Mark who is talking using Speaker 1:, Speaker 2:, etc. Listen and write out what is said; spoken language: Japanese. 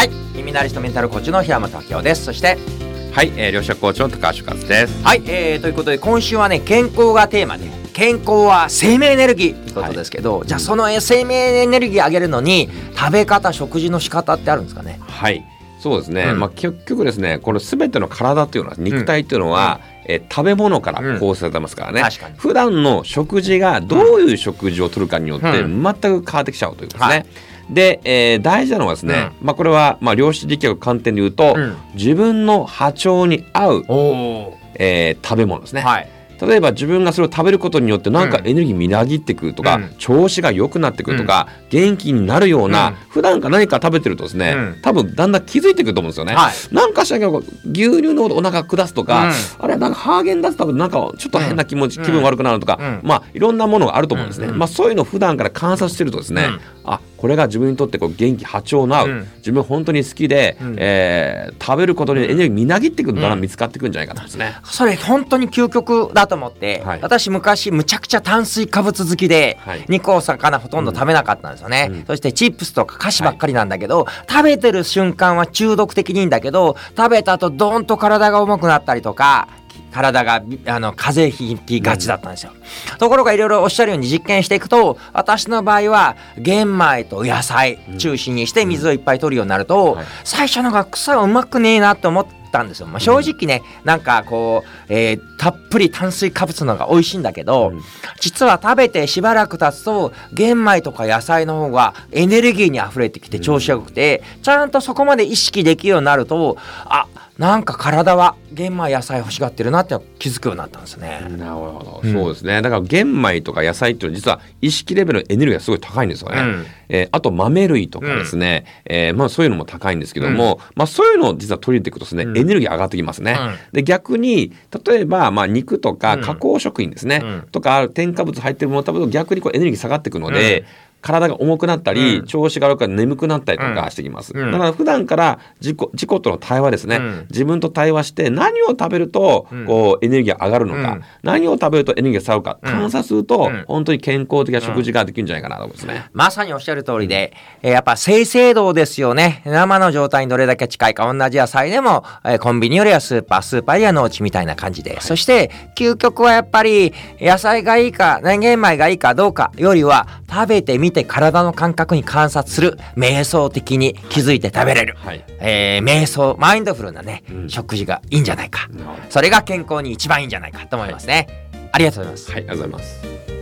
Speaker 1: はい。耳鳴りとメンタルコーチの平本明夫です。そして
Speaker 2: はい、えー、両者コーチの高橋和です。
Speaker 1: はい、えー、ということで今週はね健康がテーマで健康は生命エネルギー。ということですけど、じゃあその生命エネルギー上げるのに食べ方食事の仕方ってあるんですかね？
Speaker 2: はい、そうですね。
Speaker 1: うん。
Speaker 2: まあ結局ですね、このすべての体っていうのは肉体っていうのは、えー食べ物から構成されてますからね。
Speaker 1: 確かに。
Speaker 2: 普段の食事がどういう食事をとるかによって
Speaker 1: う
Speaker 2: 全く変わってきちゃうということですね。
Speaker 1: はい
Speaker 2: で、えー大事なのはですね、まあこれはまあ量子力学観点で言うと、
Speaker 1: うん。
Speaker 2: 自分の波長に合う、えー食べ物ですね。
Speaker 1: はい。
Speaker 2: 例えば自分がそれを食べることによってなんか
Speaker 1: うん
Speaker 2: エネルギーみなぎってくるとか、
Speaker 1: うん。
Speaker 2: 調子が良くなってくるとか、元気になるような、
Speaker 1: うん。
Speaker 2: 普段から何か食べてるとですね、
Speaker 1: うん。
Speaker 2: 多分だんだん気づいてくると思うんですよね。
Speaker 1: はい。
Speaker 2: なんかしらんけど牛乳のお腹下すとか、あれなんかハーゲンダッツ食べてなんかちょっと変な気持ち、
Speaker 1: うん。
Speaker 2: 気分悪くなるとか、
Speaker 1: うん。
Speaker 2: まあいろんなものがあると思うんですね。
Speaker 1: うん。
Speaker 2: まあそういうのを普段から観察してるとですね、
Speaker 1: うん。
Speaker 2: あこれが自分にとってこう元気波長の合う、
Speaker 1: うん。
Speaker 2: 自分本当に好きで、
Speaker 1: うん。
Speaker 2: えー食べることにエネルギーみなぎってくるのが
Speaker 1: うん。
Speaker 2: 見つかってくるんじゃないかとね。
Speaker 1: それ本当に究極だと思って、
Speaker 2: はい。
Speaker 1: 私昔むちゃくちゃ炭水化物好きで、
Speaker 2: はい。
Speaker 1: 肉お魚ほとんど食べなかったんですよね、
Speaker 2: うん。
Speaker 1: そしてチップスとか菓子ばっかりなんだけど、食べてる瞬間は中毒的にいいんだけど食べた後ドーンと体が重くなったりとか体があの風邪ひきがちだったんですよ、ところがいろいろおっしゃるように実験していくと私の場合は玄米と野菜中心にして水をいっぱい取るようになると、
Speaker 2: はい。
Speaker 1: 最初のが草はうまくねえなって思ったんですよ、まあ、正直ね、なんかこう、えーたっぷり炭水化物の方が美味しいんだけど、
Speaker 2: うん。
Speaker 1: 実は食べてしばらく経つと玄米とか野菜の方がエネルギーに溢れてきて調子が良くて、ちゃんとそこまで意識できるようになるとあなんか体は玄米野菜欲しがってるなって気づくようになったんですね。
Speaker 2: なるほど、
Speaker 1: うん。
Speaker 2: そうですね。だから玄米とか野菜っていうのは実は意識レベルのエネルギーがすごい高いんですよね、
Speaker 1: うん。
Speaker 2: えーあと豆類とかですね、えーまあ、そういうのも高いんですけども、まあ、そういうのを実は取り入れていくとですね、
Speaker 1: うん。
Speaker 2: エネルギー上がってきますね、
Speaker 1: うん。
Speaker 2: で逆に例えばまあ肉とか
Speaker 1: うん。
Speaker 2: 加工食品ですね、
Speaker 1: うん。
Speaker 2: とか添加物入ってるものを食べると逆にこうエネルギー下がっていくので、
Speaker 1: うん
Speaker 2: 体が重くなったり、
Speaker 1: うん。
Speaker 2: 調子が悪くて眠くなったりとかしてきます、
Speaker 1: うん。
Speaker 2: だから普段から自己自己との対話ですね、
Speaker 1: うん。
Speaker 2: 自分と対話して何を食べると
Speaker 1: うん。
Speaker 2: こうエネルギーが上がるのか、
Speaker 1: うん。
Speaker 2: 何を食べるとエネルギーが下がるか
Speaker 1: うん。
Speaker 2: 観察すると、
Speaker 1: うん。
Speaker 2: 本当に健康的な食事ができるんじゃないかなと思うんですね。
Speaker 1: まさにおっしゃる通りで、えーやっぱ生成度ですよね。生の状態にどれだけ近いか。同じ野菜でも、えーコンビニよりはスーパー、スーパーよりは農地みたいな感じで。そして、究極はやっぱり、野菜がいいか、ね玄米がいいかどうかよりは、食べてみて体の感覚に観察する。瞑想的に気づいて食べれる。
Speaker 2: はい
Speaker 1: えー瞑想、マインドフルなね、
Speaker 2: うん
Speaker 1: 食事がいいんじゃないか。それが健康に一番いいんじゃないかと思いますね。ありがとうございます。
Speaker 2: はい、ありがとうございます。